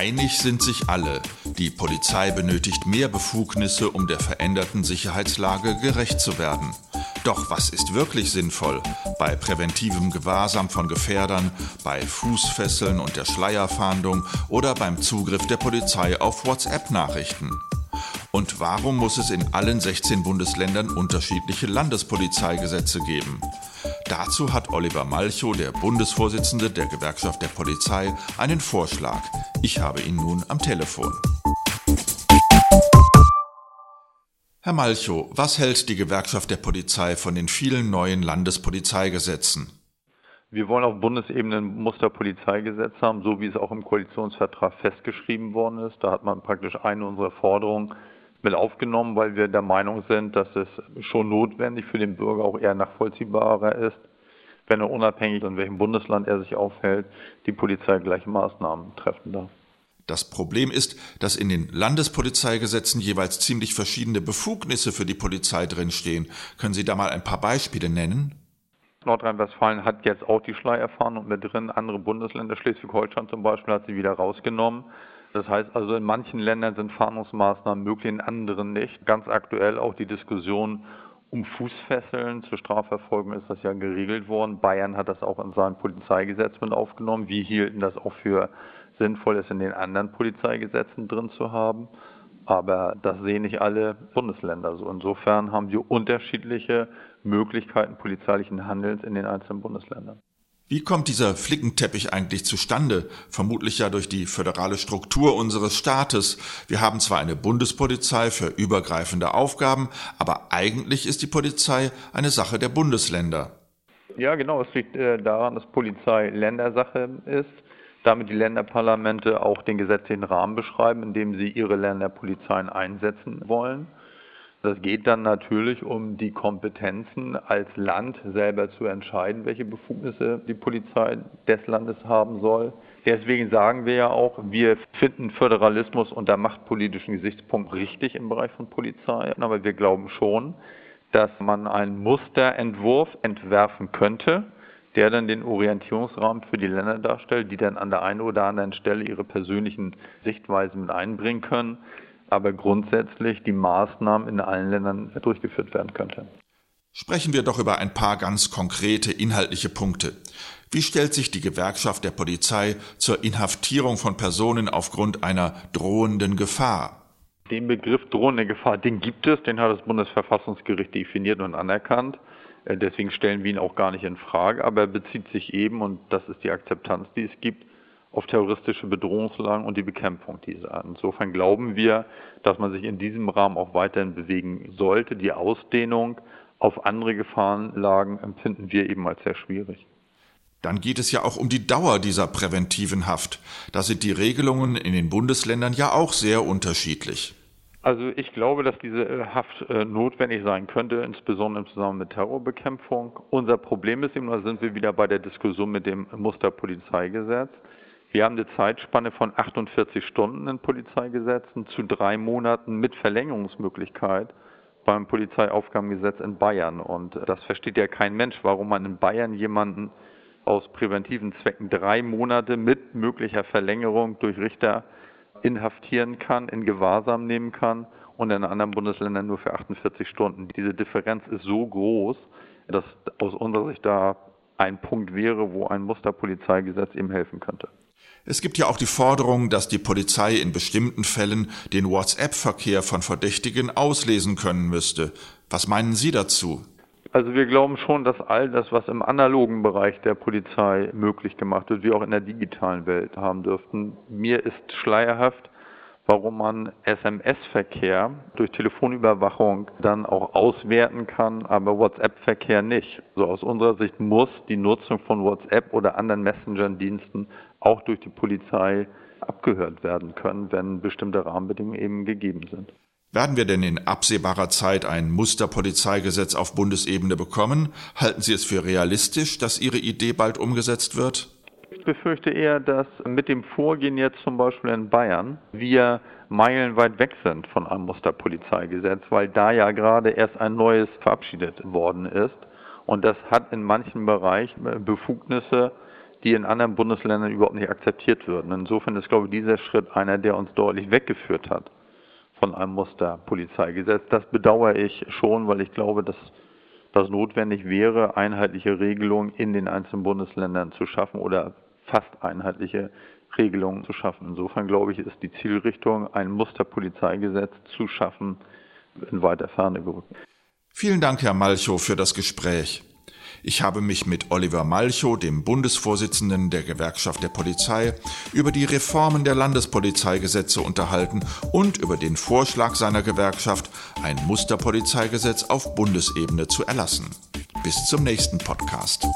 Einig sind sich alle. Die Polizei benötigt mehr Befugnisse, um der veränderten Sicherheitslage gerecht zu werden. Doch was ist wirklich sinnvoll? Bei präventivem Gewahrsam von Gefährdern, bei Fußfesseln und der Schleierfahndung oder beim Zugriff der Polizei auf WhatsApp-Nachrichten? Und warum muss es in allen 16 Bundesländern unterschiedliche Landespolizeigesetze geben? Dazu hat Oliver Malchow, der Bundesvorsitzende der Gewerkschaft der Polizei, einen Vorschlag. Ich habe ihn nun am Telefon. Herr Malchow, was hält die Gewerkschaft der Polizei von den vielen neuen Landespolizeigesetzen? Wir wollen auf Bundesebene ein Musterpolizeigesetz haben, so wie es auch im Koalitionsvertrag festgeschrieben worden ist. Da hat man praktisch eine unserer Forderungen mit aufgenommen, weil wir der Meinung sind, dass es schon notwendig für den Bürger auch eher nachvollziehbarer ist, wenn er unabhängig in welchem Bundesland er sich aufhält, die Polizei gleiche Maßnahmen treffen darf. Das Problem ist, dass in den Landespolizeigesetzen jeweils ziemlich verschiedene Befugnisse für die Polizei drinstehen. Können Sie da mal ein paar Beispiele nennen? Nordrhein-Westfalen hat jetzt auch die Schleierfahndung mit drin. Andere Bundesländer, Schleswig-Holstein zum Beispiel, hat sie wieder rausgenommen. Das heißt also, in manchen Ländern sind Fahndungsmaßnahmen möglich, in anderen nicht. Ganz aktuell auch die Diskussion um Fußfesseln zur Strafverfolgung ist das ja geregelt worden. Bayern hat das auch in sein Polizeigesetz mit aufgenommen. Wir hielten das auch für sinnvoll, es in den anderen Polizeigesetzen drin zu haben. Aber das sehen nicht alle Bundesländer so. Insofern haben wir unterschiedliche Möglichkeiten polizeilichen Handelns in den einzelnen Bundesländern. Wie kommt dieser Flickenteppich eigentlich zustande? Vermutlich ja durch die föderale Struktur unseres Staates. Wir haben zwar eine Bundespolizei für übergreifende Aufgaben, aber eigentlich ist die Polizei eine Sache der Bundesländer. Ja, genau. Es liegt äh, daran, dass Polizei Ländersache ist. Damit die Länderparlamente auch den gesetzlichen Rahmen beschreiben, in dem sie ihre Länderpolizeien einsetzen wollen. Das geht dann natürlich um die Kompetenzen als Land selber zu entscheiden, welche Befugnisse die Polizei des Landes haben soll. Deswegen sagen wir ja auch, wir finden Föderalismus unter machtpolitischen Gesichtspunkt richtig im Bereich von Polizei, aber wir glauben schon, dass man einen Musterentwurf entwerfen könnte, der dann den Orientierungsrahmen für die Länder darstellt, die dann an der einen oder anderen Stelle ihre persönlichen Sichtweisen mit einbringen können aber grundsätzlich die Maßnahmen in allen Ländern durchgeführt werden könnte. Sprechen wir doch über ein paar ganz konkrete inhaltliche Punkte. Wie stellt sich die Gewerkschaft der Polizei zur Inhaftierung von Personen aufgrund einer drohenden Gefahr? Den Begriff drohende Gefahr, den gibt es, den hat das Bundesverfassungsgericht definiert und anerkannt. Äh, deswegen stellen wir ihn auch gar nicht in Frage, aber er bezieht sich eben, und das ist die Akzeptanz, die es gibt, auf terroristische Bedrohungslagen und die Bekämpfung dieser. Insofern glauben wir, dass man sich in diesem Rahmen auch weiterhin bewegen sollte. Die Ausdehnung auf andere Gefahrenlagen empfinden wir eben als sehr schwierig. Dann geht es ja auch um die Dauer dieser präventiven Haft. Da sind die Regelungen in den Bundesländern ja auch sehr unterschiedlich. Also ich glaube, dass diese äh, Haft äh, notwendig sein könnte, insbesondere im Zusammenhang mit Terrorbekämpfung. Unser Problem ist eben, da sind wir wieder bei der Diskussion mit dem Musterpolizeigesetz. Wir haben eine Zeitspanne von 48 Stunden in Polizeigesetzen zu drei Monaten mit Verlängerungsmöglichkeit beim Polizeiaufgabengesetz in Bayern. Und das versteht ja kein Mensch, warum man in Bayern jemanden aus präventiven Zwecken drei Monate mit möglicher Verlängerung durch Richter inhaftieren kann, in Gewahrsam nehmen kann und in anderen Bundesländern nur für 48 Stunden. Diese Differenz ist so groß, dass aus unserer Sicht da ein Punkt wäre, wo ein Musterpolizeigesetz ihm helfen könnte. Es gibt ja auch die Forderung, dass die Polizei in bestimmten Fällen den WhatsApp-Verkehr von Verdächtigen auslesen können müsste. Was meinen Sie dazu? Also wir glauben schon, dass all das, was im analogen Bereich der Polizei möglich gemacht wird, wir auch in der digitalen Welt haben dürften. Mir ist schleierhaft, warum man SMS-Verkehr durch Telefonüberwachung dann auch auswerten kann, aber WhatsApp-Verkehr nicht. So aus unserer Sicht muss die Nutzung von WhatsApp oder anderen Messenger-Diensten auch durch die Polizei abgehört werden können, wenn bestimmte Rahmenbedingungen eben gegeben sind. Werden wir denn in absehbarer Zeit ein Musterpolizeigesetz auf Bundesebene bekommen? Halten Sie es für realistisch, dass Ihre Idee bald umgesetzt wird? Befürchte eher, dass mit dem Vorgehen jetzt zum Beispiel in Bayern wir meilenweit weg sind von einem Musterpolizeigesetz, weil da ja gerade erst ein neues verabschiedet worden ist. Und das hat in manchen Bereichen Befugnisse, die in anderen Bundesländern überhaupt nicht akzeptiert würden. Insofern ist, glaube ich, dieser Schritt einer, der uns deutlich weggeführt hat von einem Musterpolizeigesetz. Das bedauere ich schon, weil ich glaube, dass das notwendig wäre, einheitliche Regelungen in den einzelnen Bundesländern zu schaffen oder fast einheitliche Regelungen zu schaffen. Insofern glaube ich, ist die Zielrichtung, ein Musterpolizeigesetz zu schaffen, in weiter Ferne gerückt. Vielen Dank, Herr Malchow, für das Gespräch. Ich habe mich mit Oliver Malchow, dem Bundesvorsitzenden der Gewerkschaft der Polizei, über die Reformen der Landespolizeigesetze unterhalten und über den Vorschlag seiner Gewerkschaft, ein Musterpolizeigesetz auf Bundesebene zu erlassen. Bis zum nächsten Podcast.